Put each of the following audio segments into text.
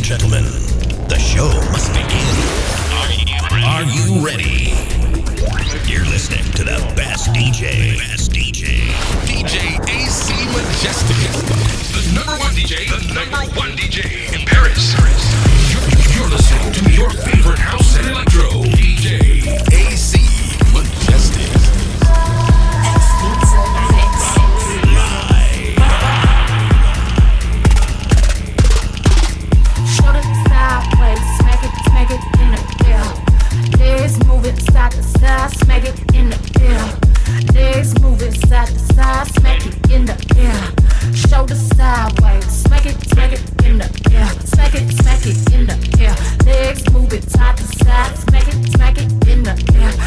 and gentlemen, the show must begin. Are you, Are you ready? You're listening to the best DJ. Best DJ. DJ AC Majestic. The number one DJ. The number one DJ in Paris. You're, you're listening to your favorite house and electro. DJ AC air. Legs moving side to side, smack it in the air. Sideways, smack it, smack it in the air. Smack it, smack it in the air. Legs moving side to side, smack it, smack it in the air.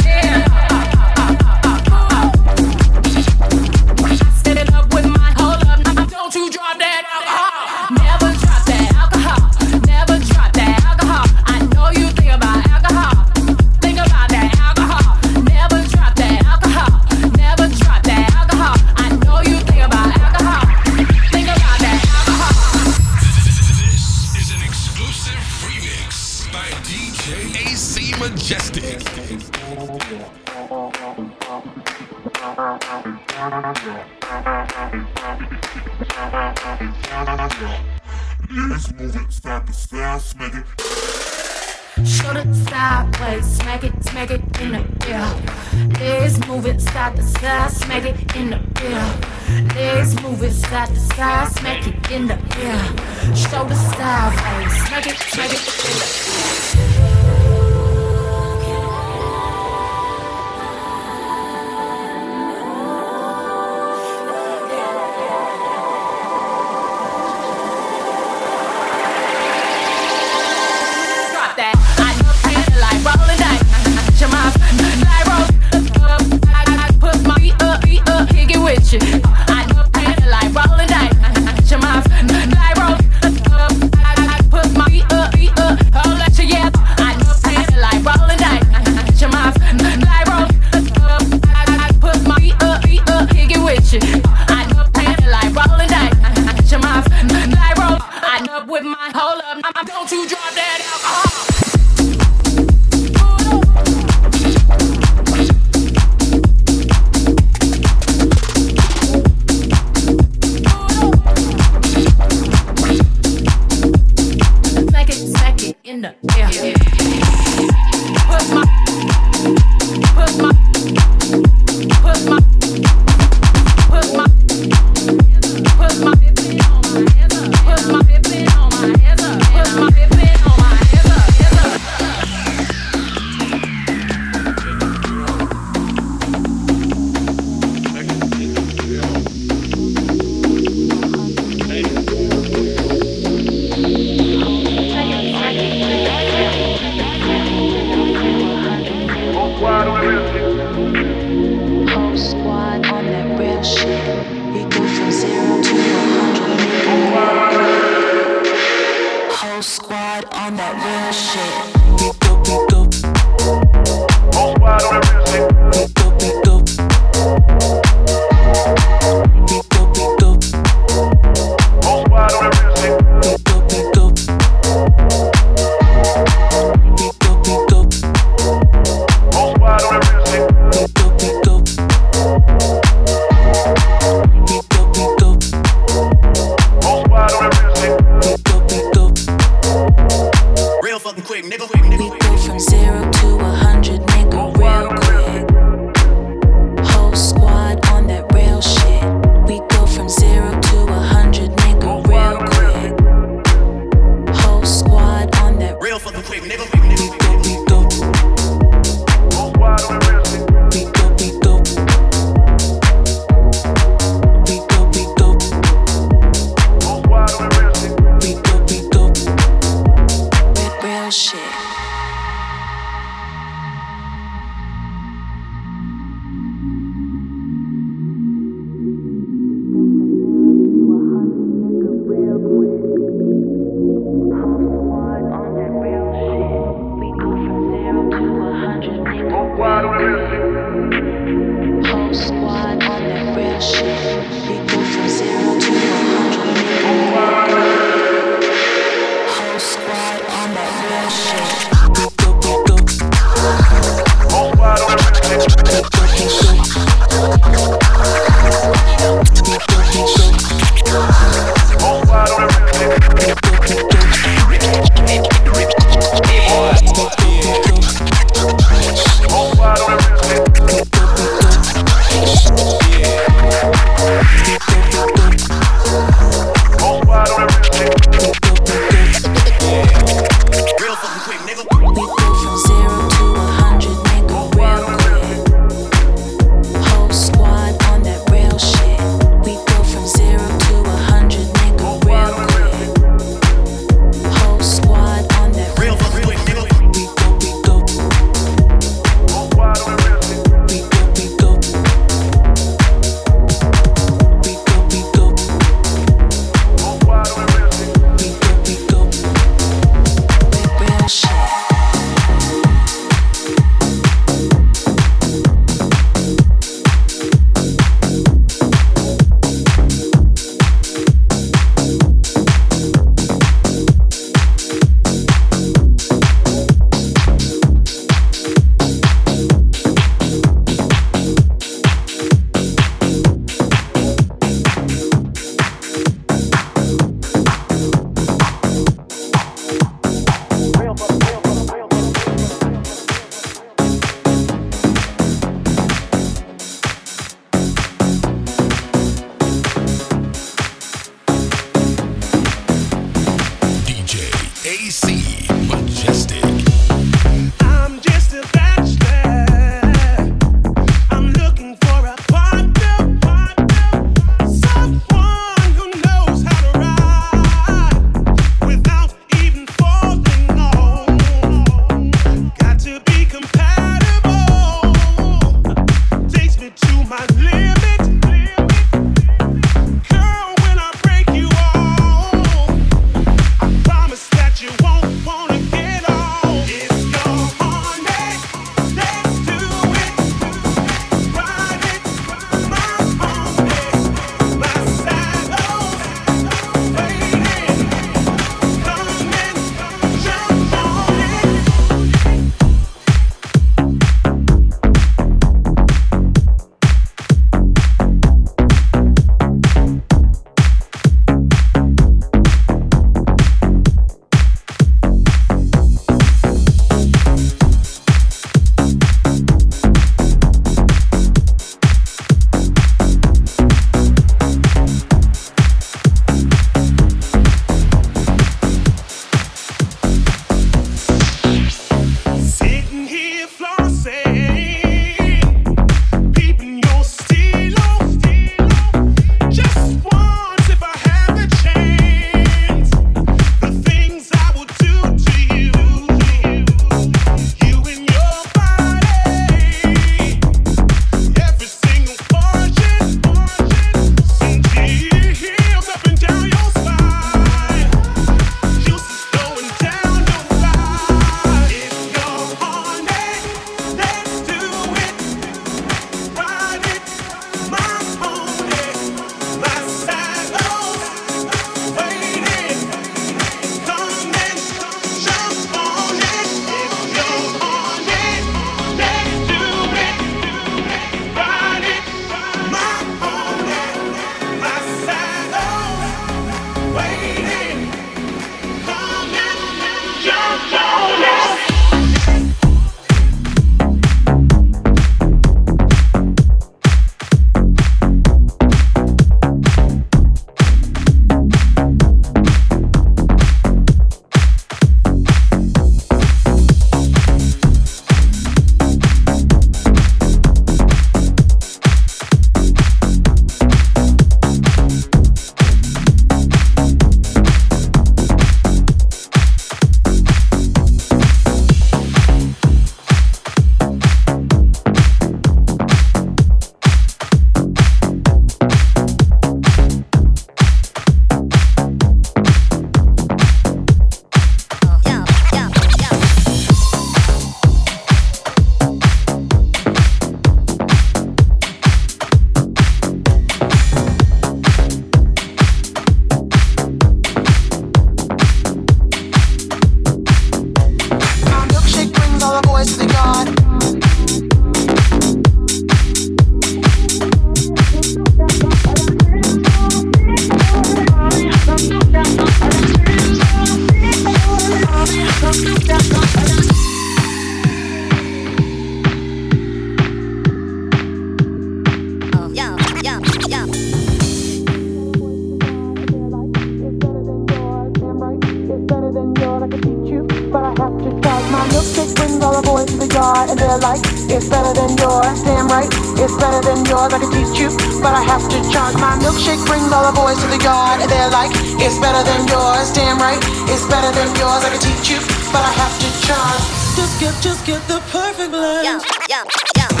right. It's better than yours, I can teach you, but I have to charge. My milkshake brings all the boys to the yard. They're like, it's better than yours, damn right. It's better than yours, I can teach you, but I have to charge. Just get, just get the perfect blend. Yeah, yeah, yeah.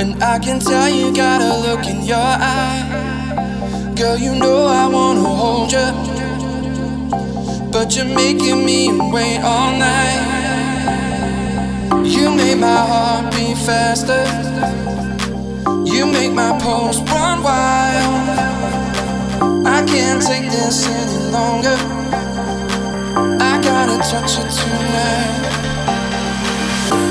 And I can tell you got a look in your eye. Girl, you know I wanna hold you. But you're making me wait all night. You make my heart beat faster. You make my pulse run wild. I can't take this any longer. I gotta touch you tonight.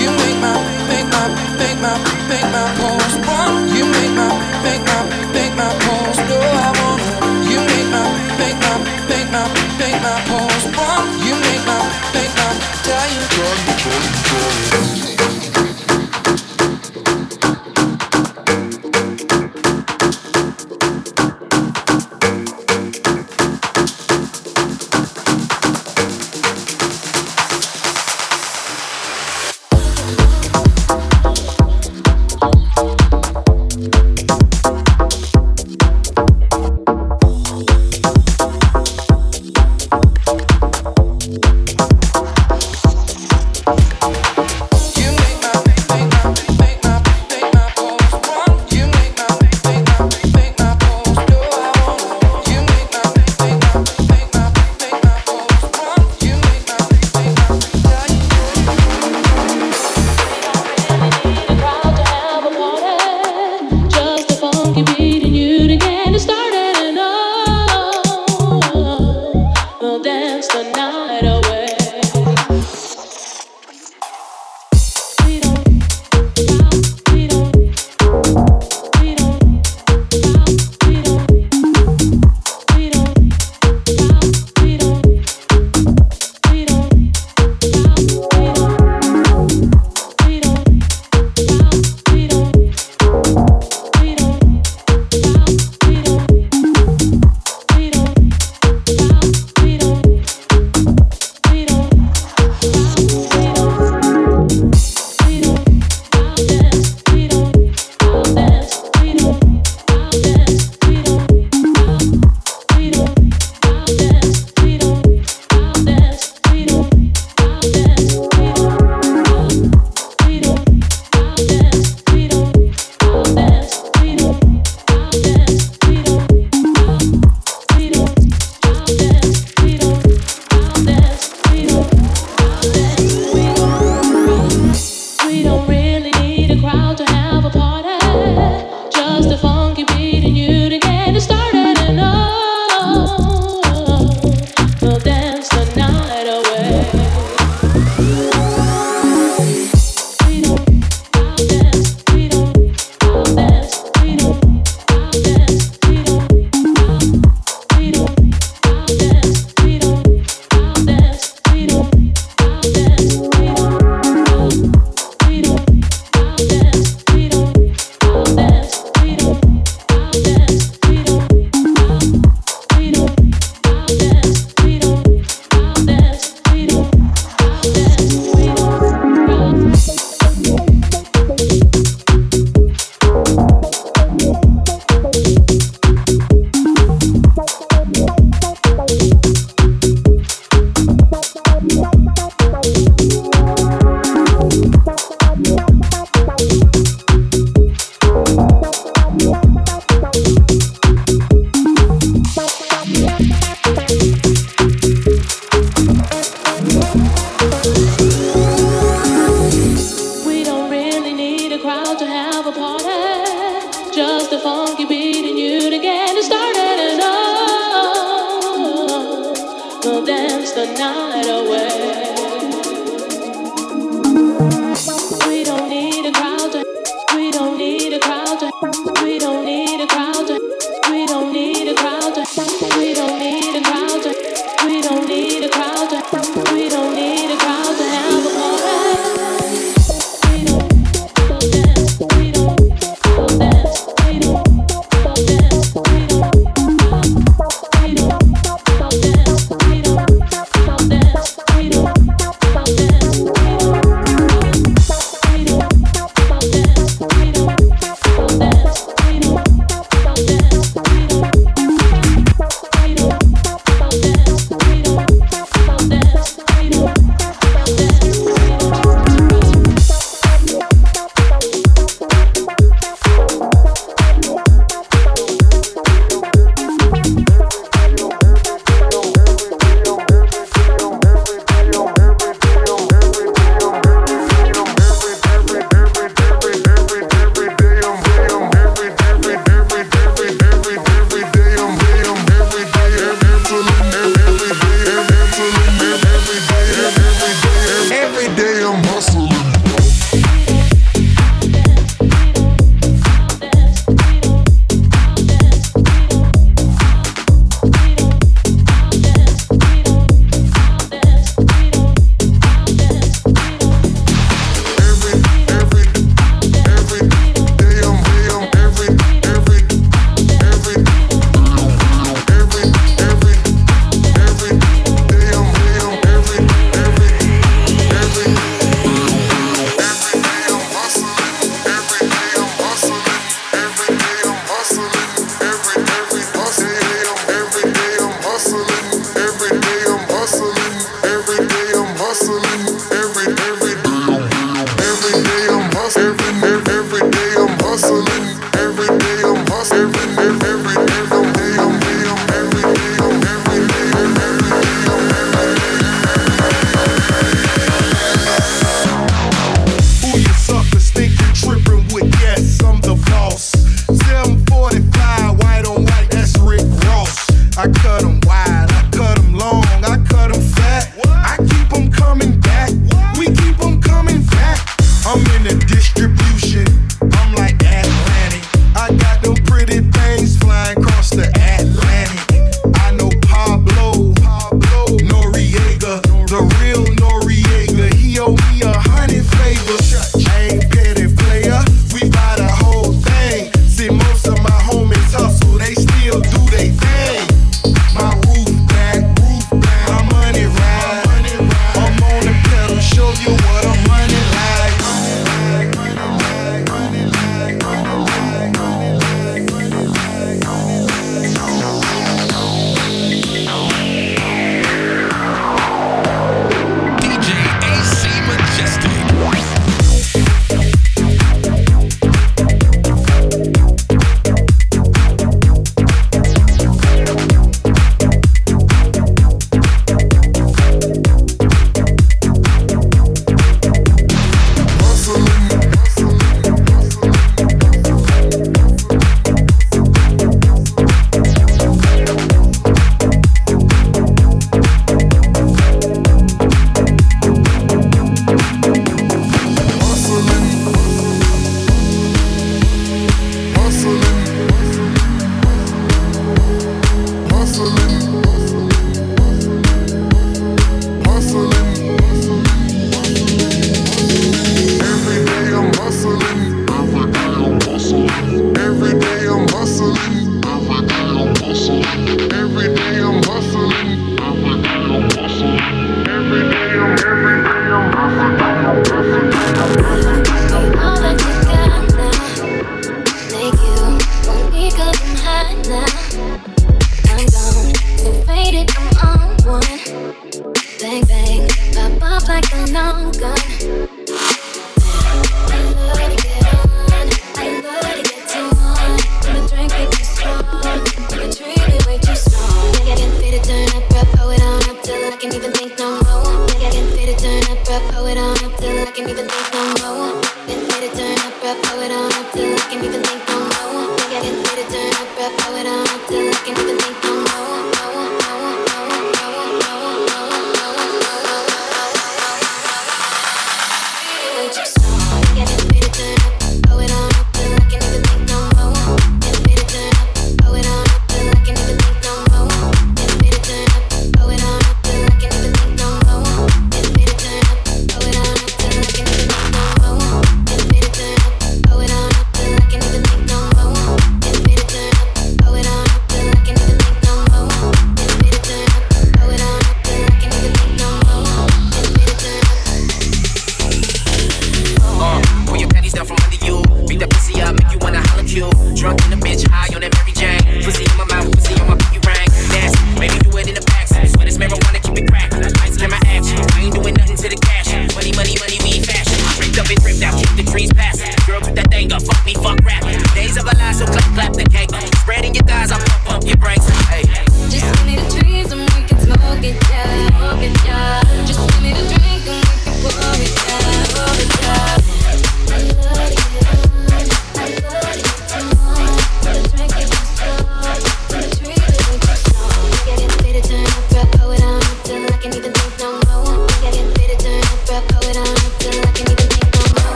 You make my make my, make my, make my pulse run. You make my, make my, make my pulse I wanna. You make my, make my, make my, make my pulse run. You make my, make my, tell you.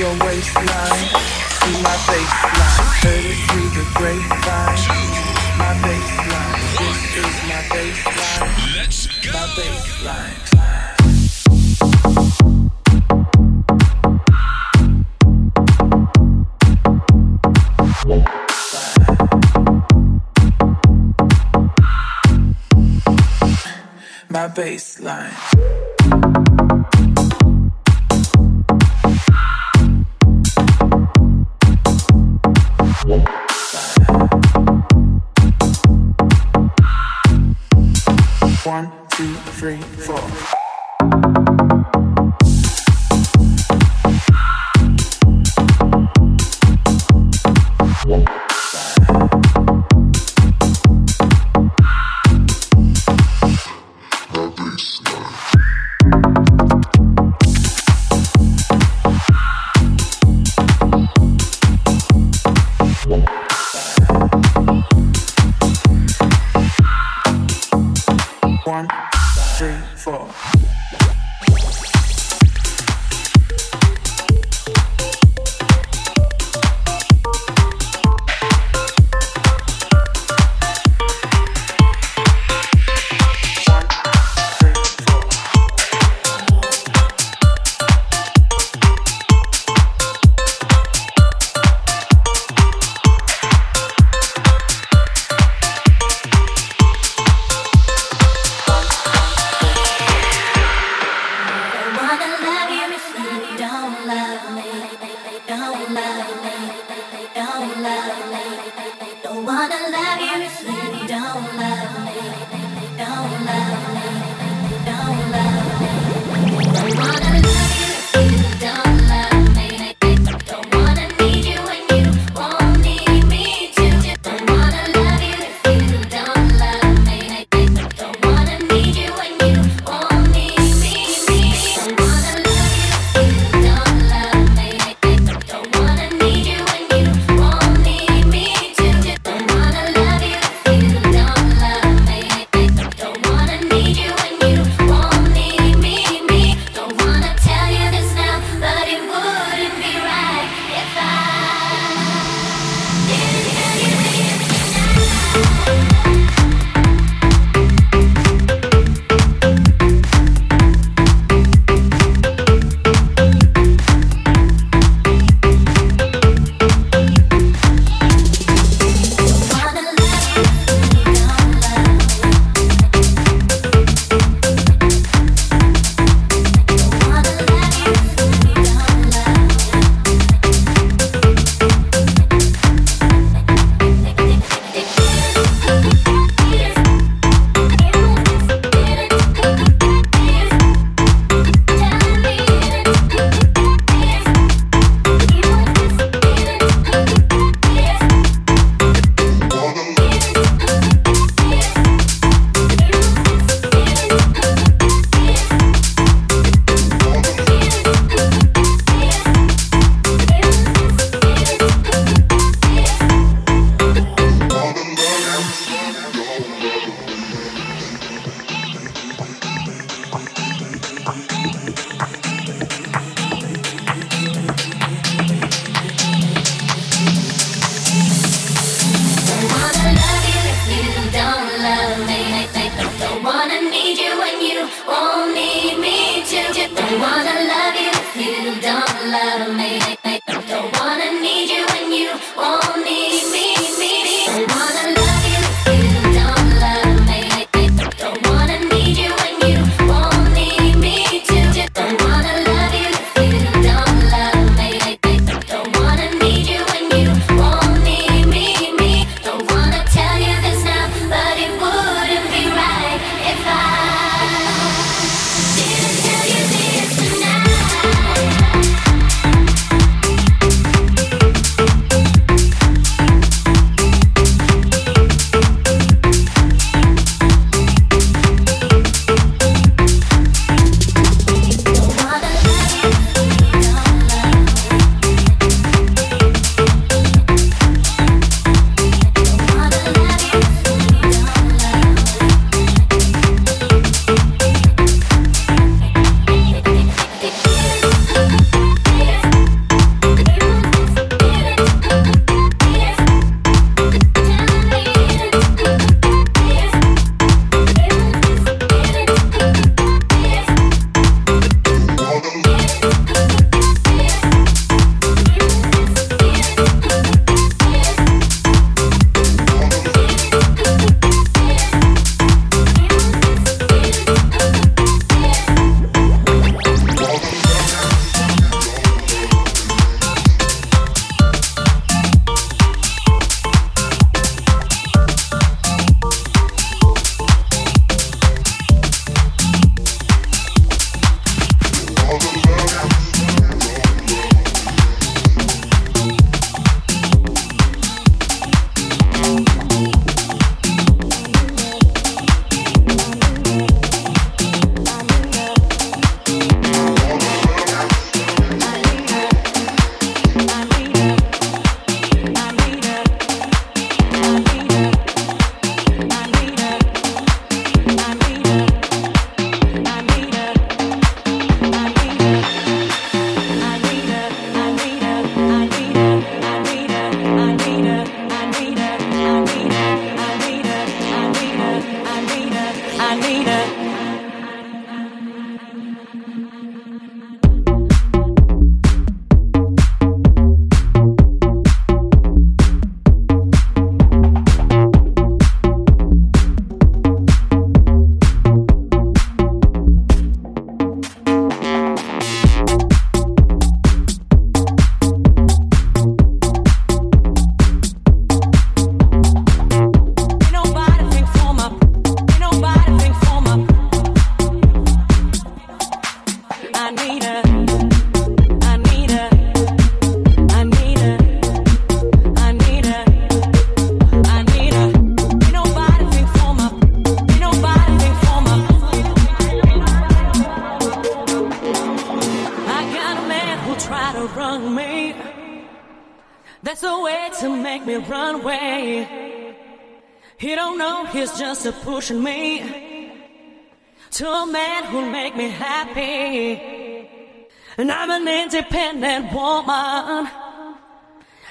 your waistline. See my baseline. Heard it through the grapevine. My baseline. This is my baseline. Let's go. My baseline. my baseline. two, three, four.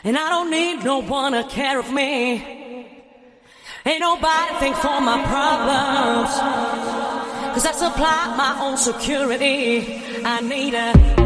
And I don't need no one to care of me. Ain't nobody think for my problems. Cause I supply my own security. I need a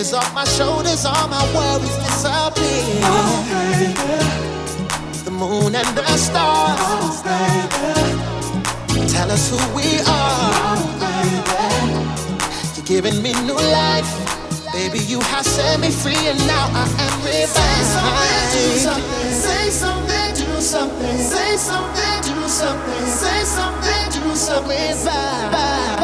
is off my shoulders, all my worries disappear. Oh, the moon and the stars oh, tell us who we are. Oh, You're giving me new life, baby. You have set me free, and now I am revived. Say something, do something, say something, do something, say something, do something, say something, do something.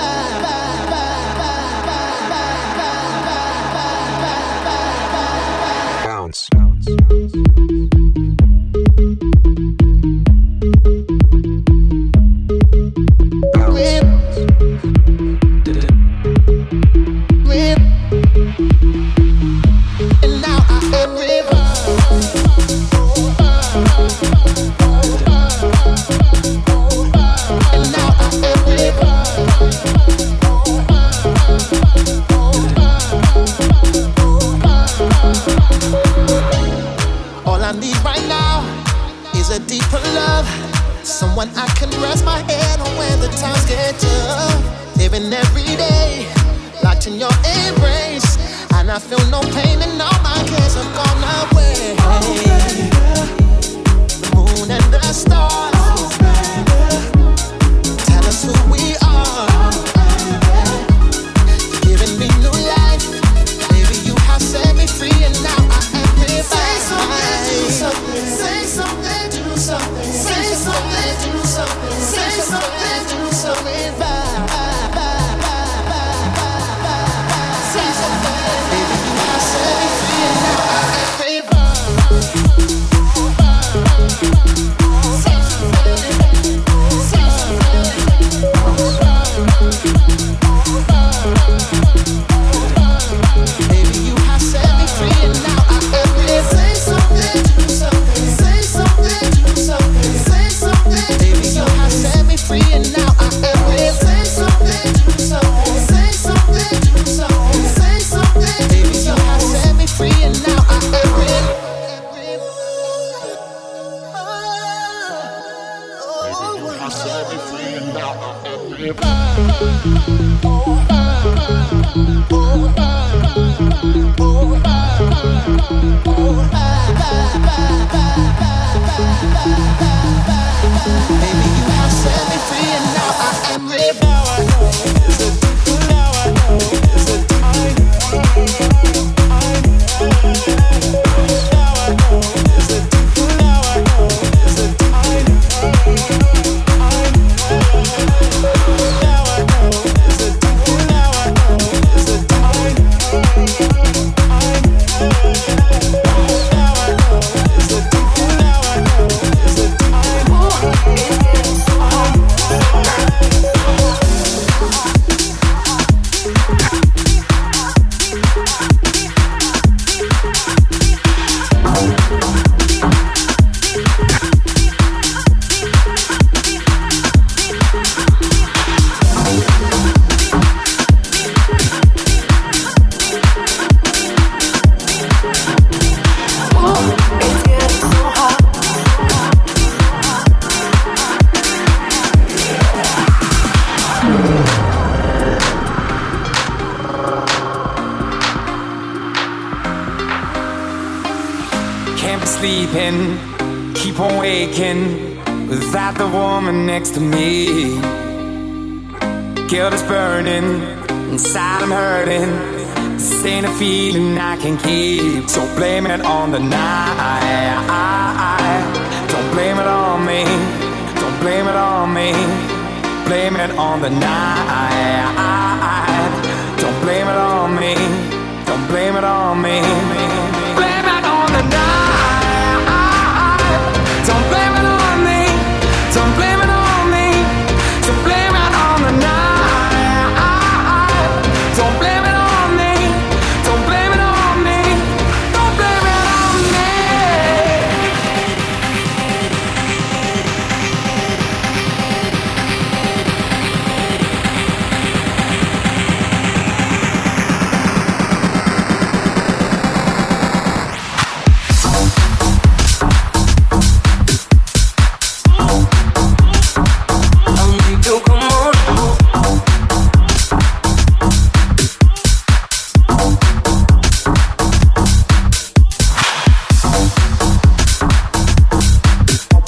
in your embrace. And I feel no pain and all my cares have gone away. Oh, the moon and the stars. Oh, Tell us who we are.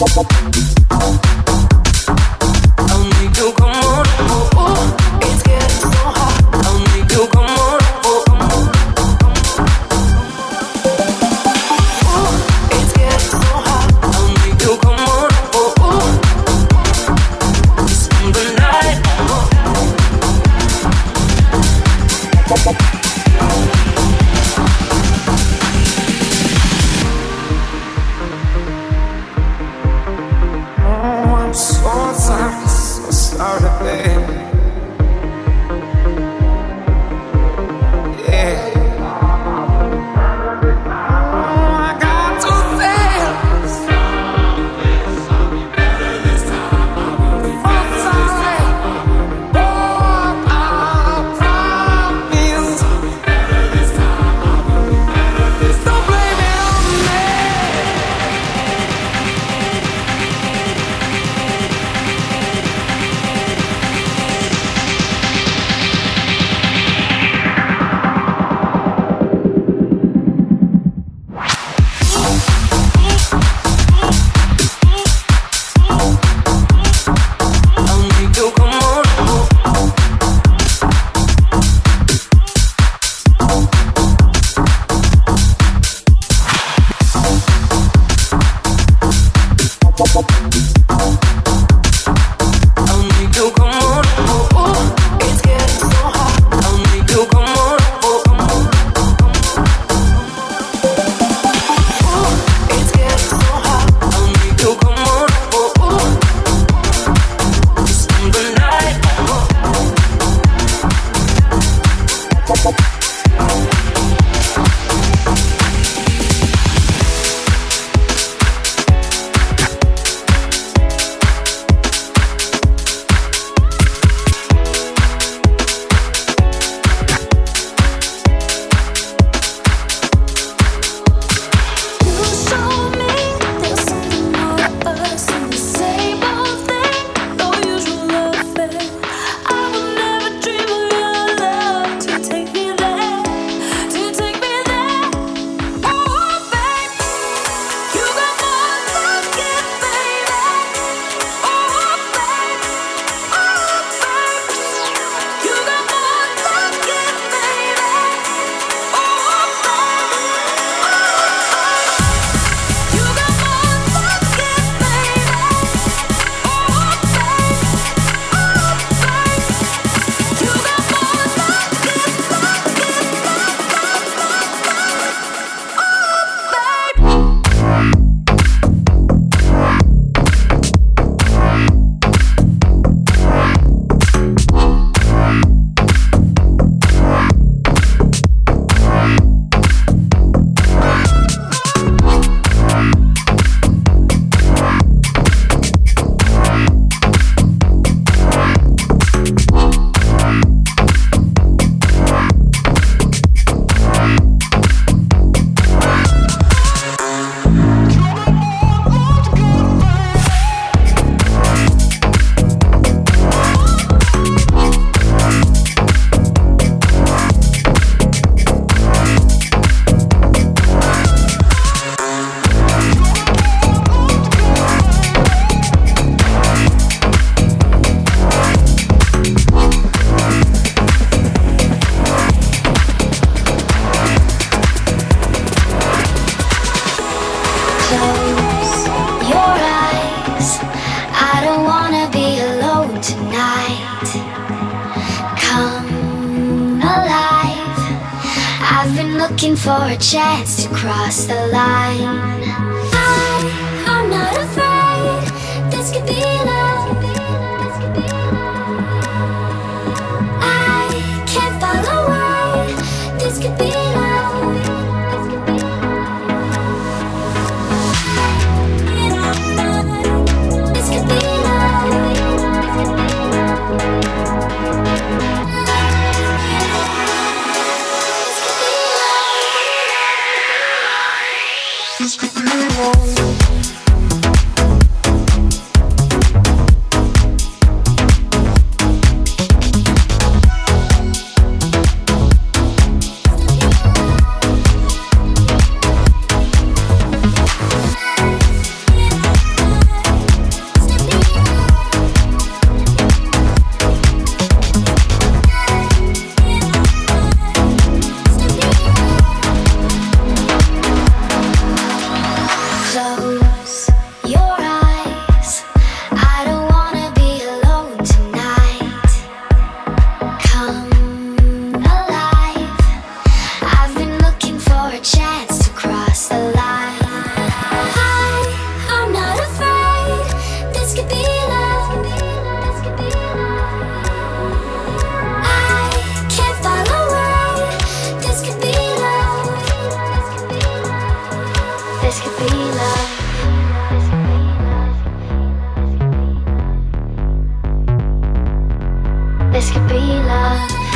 I'll you go looking for a chance to cross the line. I, am not afraid. This could be love. I can't fall away. This could be. this could be love.